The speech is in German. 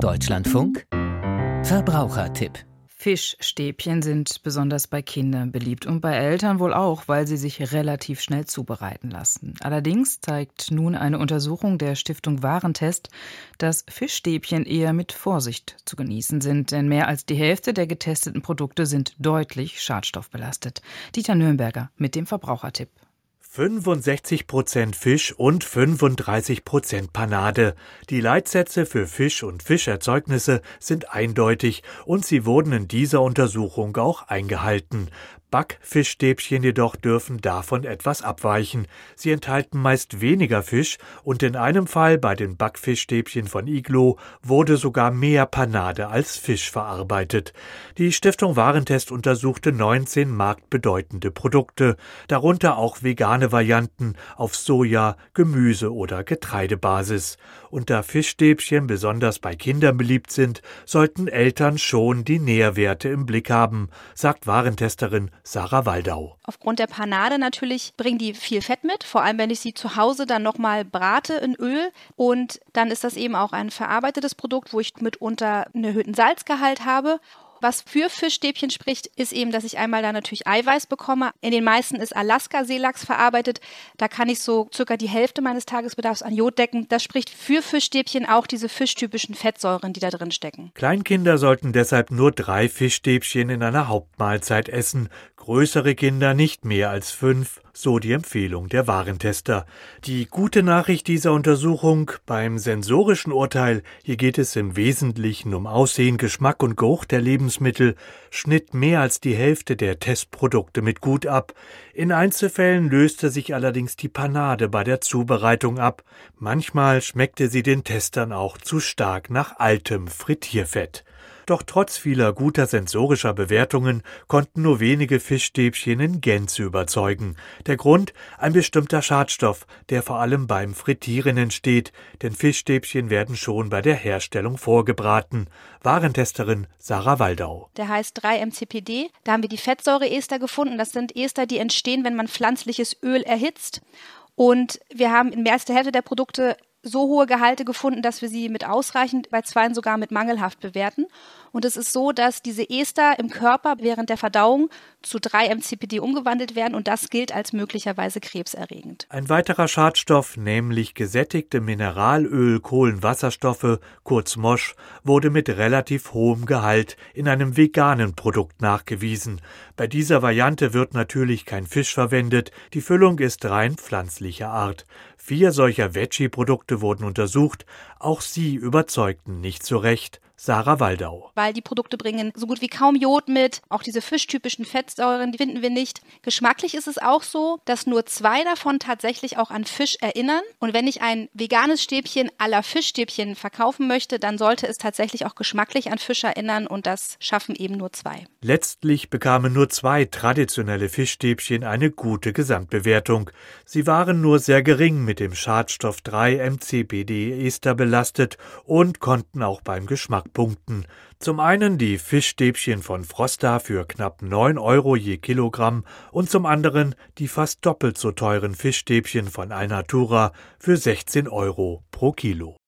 Deutschlandfunk Verbrauchertipp Fischstäbchen sind besonders bei Kindern beliebt und bei Eltern wohl auch, weil sie sich relativ schnell zubereiten lassen. Allerdings zeigt nun eine Untersuchung der Stiftung Warentest, dass Fischstäbchen eher mit Vorsicht zu genießen sind, denn mehr als die Hälfte der getesteten Produkte sind deutlich schadstoffbelastet. Dieter Nürnberger mit dem Verbrauchertipp. 65% Fisch und 35% Panade. Die Leitsätze für Fisch und Fischerzeugnisse sind eindeutig und sie wurden in dieser Untersuchung auch eingehalten. Backfischstäbchen jedoch dürfen davon etwas abweichen. Sie enthalten meist weniger Fisch und in einem Fall bei den Backfischstäbchen von Iglo wurde sogar mehr Panade als Fisch verarbeitet. Die Stiftung Warentest untersuchte 19 marktbedeutende Produkte, darunter auch vegane Varianten auf Soja, Gemüse oder Getreidebasis. Und da Fischstäbchen besonders bei Kindern beliebt sind, sollten Eltern schon die Nährwerte im Blick haben, sagt Warentesterin Sarah Waldau. Aufgrund der Panade natürlich bringen die viel Fett mit, vor allem wenn ich sie zu Hause dann nochmal brate in Öl. Und dann ist das eben auch ein verarbeitetes Produkt, wo ich mitunter einen erhöhten Salzgehalt habe. Was für Fischstäbchen spricht, ist eben, dass ich einmal da natürlich Eiweiß bekomme. In den meisten ist Alaska-Seelachs verarbeitet. Da kann ich so circa die Hälfte meines Tagesbedarfs an Jod decken. Das spricht für Fischstäbchen auch diese fischtypischen Fettsäuren, die da drin stecken. Kleinkinder sollten deshalb nur drei Fischstäbchen in einer Hauptmahlzeit essen, größere Kinder nicht mehr als fünf so die Empfehlung der Warentester. Die gute Nachricht dieser Untersuchung beim sensorischen Urteil, hier geht es im Wesentlichen um Aussehen, Geschmack und Geruch der Lebensmittel, schnitt mehr als die Hälfte der Testprodukte mit gut ab. In Einzelfällen löste sich allerdings die Panade bei der Zubereitung ab. Manchmal schmeckte sie den Testern auch zu stark nach altem Frittierfett. Doch trotz vieler guter sensorischer Bewertungen konnten nur wenige Fischstäbchen in Gänze überzeugen. Der Grund ein bestimmter Schadstoff, der vor allem beim Frittieren entsteht, denn Fischstäbchen werden schon bei der Herstellung vorgebraten. Warentesterin Sarah Waldau. Der heißt 3-MCPD. Da haben wir die Fettsäureester gefunden. Das sind Ester, die entstehen, wenn man pflanzliches Öl erhitzt. Und wir haben in mehr als der Hälfte der Produkte so hohe Gehalte gefunden, dass wir sie mit ausreichend, bei zweien sogar mit mangelhaft bewerten. Und es ist so, dass diese Ester im Körper während der Verdauung zu 3-MCPD umgewandelt werden und das gilt als möglicherweise krebserregend. Ein weiterer Schadstoff, nämlich gesättigte Mineralöl, Kohlenwasserstoffe, kurz Mosch, wurde mit relativ hohem Gehalt in einem veganen Produkt nachgewiesen. Bei dieser Variante wird natürlich kein Fisch verwendet, die Füllung ist rein pflanzlicher Art. Vier solcher Veggie-Produkte wurden untersucht, auch sie überzeugten nicht so recht. Sarah Waldau. Weil die Produkte bringen so gut wie kaum Jod mit. Auch diese fischtypischen Fettsäuren, die finden wir nicht. Geschmacklich ist es auch so, dass nur zwei davon tatsächlich auch an Fisch erinnern. Und wenn ich ein veganes Stäbchen aller Fischstäbchen verkaufen möchte, dann sollte es tatsächlich auch geschmacklich an Fisch erinnern und das schaffen eben nur zwei. Letztlich bekamen nur zwei traditionelle Fischstäbchen eine gute Gesamtbewertung. Sie waren nur sehr gering mit dem Schadstoff 3-MCPD-Ester belastet und konnten auch beim Geschmack Punkten. Zum einen die Fischstäbchen von Frosta für knapp 9 Euro je Kilogramm und zum anderen die fast doppelt so teuren Fischstäbchen von Alnatura für 16 Euro pro Kilo.